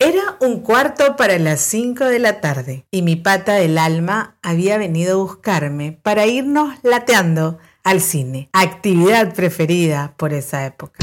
Era un cuarto para las cinco de la tarde y mi pata del alma había venido a buscarme para irnos lateando al cine, actividad preferida por esa época.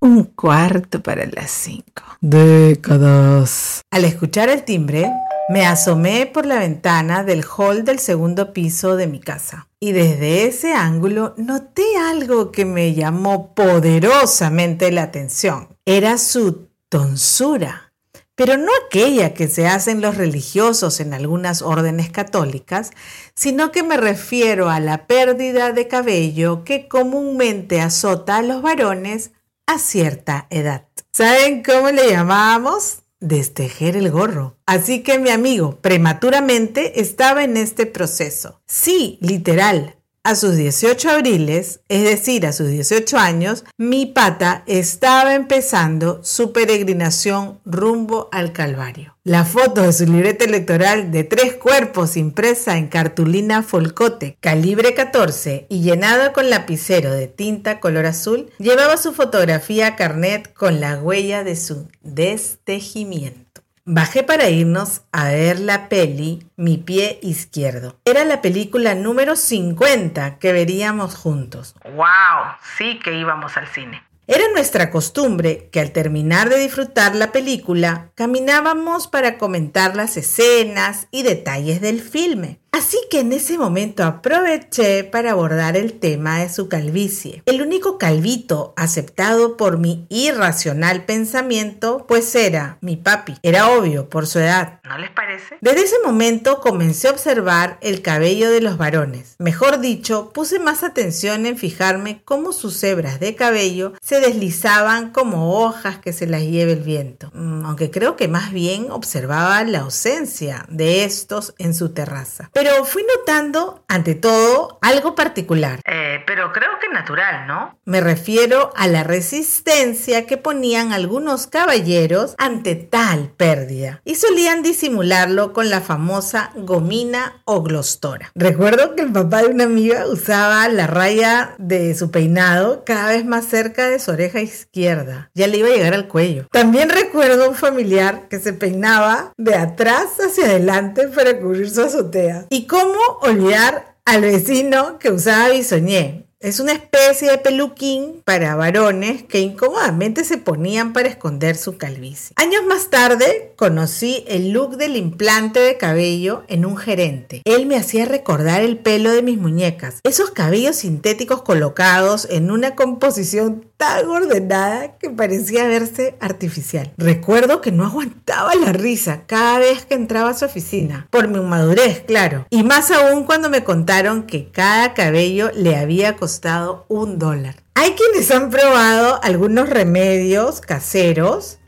Un cuarto para las cinco. Décadas. Al escuchar el timbre, me asomé por la ventana del hall del segundo piso de mi casa y desde ese ángulo noté algo que me llamó poderosamente la atención. Era su tonsura, pero no aquella que se hacen los religiosos en algunas órdenes católicas, sino que me refiero a la pérdida de cabello que comúnmente azota a los varones a cierta edad. ¿Saben cómo le llamábamos? Destejer el gorro. Así que mi amigo prematuramente estaba en este proceso. Sí, literal. A sus 18 abriles, es decir, a sus 18 años, mi pata estaba empezando su peregrinación rumbo al Calvario. La foto de su libreta electoral de tres cuerpos impresa en cartulina folcote calibre 14 y llenada con lapicero de tinta color azul, llevaba su fotografía carnet con la huella de su destejimiento. Bajé para irnos a ver la peli Mi pie izquierdo. Era la película número 50 que veríamos juntos. ¡Wow! Sí que íbamos al cine. Era nuestra costumbre que al terminar de disfrutar la película, caminábamos para comentar las escenas y detalles del filme. Así que en ese momento aproveché para abordar el tema de su calvicie. El único calvito aceptado por mi irracional pensamiento, pues era mi papi. Era obvio por su edad. ¿No les parece? Desde ese momento comencé a observar el cabello de los varones. Mejor dicho, puse más atención en fijarme cómo sus hebras de cabello se deslizaban como hojas que se las lleve el viento. Mm, aunque creo que más bien observaba la ausencia de estos en su terraza. Pero fui notando, ante todo, algo particular. Eh, pero creo que natural, ¿no? Me refiero a la resistencia que ponían algunos caballeros ante tal pérdida. Y solían disimularlo con la famosa gomina o glostora. Recuerdo que el papá de una amiga usaba la raya de su peinado cada vez más cerca de su oreja izquierda. Ya le iba a llegar al cuello. También recuerdo un familiar que se peinaba de atrás hacia adelante para cubrir su azotea. ¿Y cómo olvidar al vecino que usaba bisoñé? Es una especie de peluquín para varones que incómodamente se ponían para esconder su calvicie. Años más tarde conocí el look del implante de cabello en un gerente. Él me hacía recordar el pelo de mis muñecas, esos cabellos sintéticos colocados en una composición tan ordenada que parecía verse artificial. Recuerdo que no aguantaba la risa cada vez que entraba a su oficina, por mi inmadurez, claro, y más aún cuando me contaron que cada cabello le había costado un dólar. Hay quienes han probado algunos remedios caseros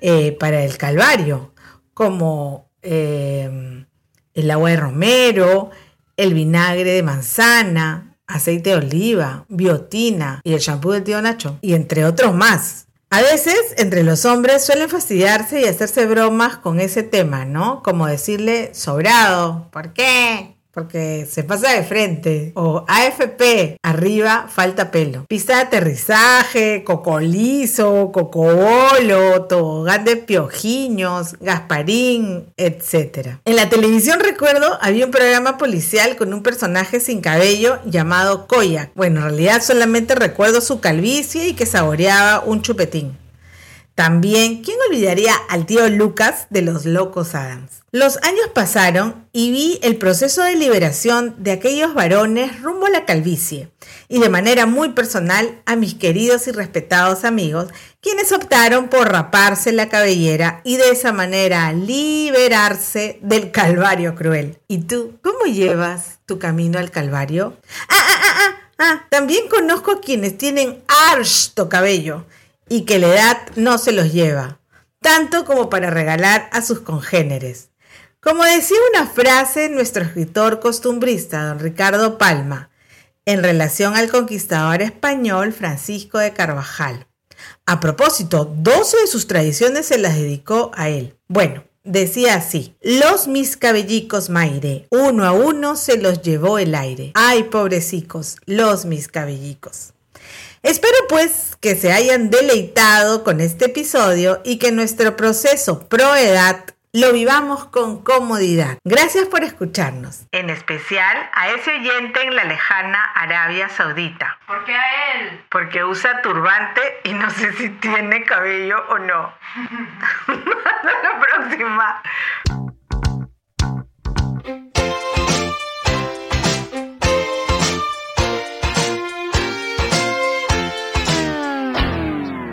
eh, para el calvario, como eh, el agua de romero, el vinagre de manzana, aceite de oliva, biotina y el shampoo del tío Nacho, y entre otros más. A veces entre los hombres suelen fastidiarse y hacerse bromas con ese tema, ¿no? Como decirle sobrado, ¿por qué? Porque se pasa de frente. O AFP, arriba falta pelo. Pista de aterrizaje, cocolizo, cocobolo, tobogán de piojiños, gasparín, etc. En la televisión recuerdo había un programa policial con un personaje sin cabello llamado Koyak. Bueno, en realidad solamente recuerdo su calvicie y que saboreaba un chupetín. También, ¿quién olvidaría al tío Lucas de los Locos Adams? Los años pasaron y vi el proceso de liberación de aquellos varones rumbo a la calvicie y de manera muy personal a mis queridos y respetados amigos quienes optaron por raparse la cabellera y de esa manera liberarse del calvario cruel. ¿Y tú, cómo llevas tu camino al calvario? Ah, ah, ah, ah, ah. también conozco a quienes tienen harto cabello y que la edad no se los lleva, tanto como para regalar a sus congéneres. Como decía una frase nuestro escritor costumbrista, don Ricardo Palma, en relación al conquistador español Francisco de Carvajal. A propósito, 12 de sus tradiciones se las dedicó a él. Bueno, decía así, los mis cabellicos Maire, uno a uno se los llevó el aire. Ay, pobrecicos, los mis cabellicos. Espero pues que se hayan deleitado con este episodio y que nuestro proceso pro edad lo vivamos con comodidad. Gracias por escucharnos. En especial a ese oyente en la lejana Arabia Saudita. ¿Por qué a él? Porque usa turbante y no sé si tiene cabello o no. Hasta la próxima.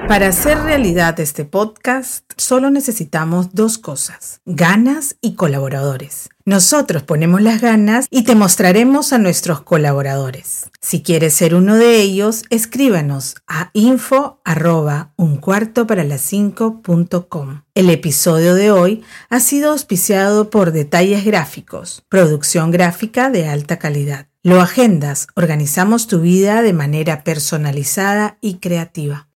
Para hacer realidad este podcast, solo necesitamos dos cosas, ganas y colaboradores. Nosotros ponemos las ganas y te mostraremos a nuestros colaboradores. Si quieres ser uno de ellos, escríbanos a info arroba un cuarto para las cinco El episodio de hoy ha sido auspiciado por Detalles Gráficos, producción gráfica de alta calidad. Lo agendas, organizamos tu vida de manera personalizada y creativa.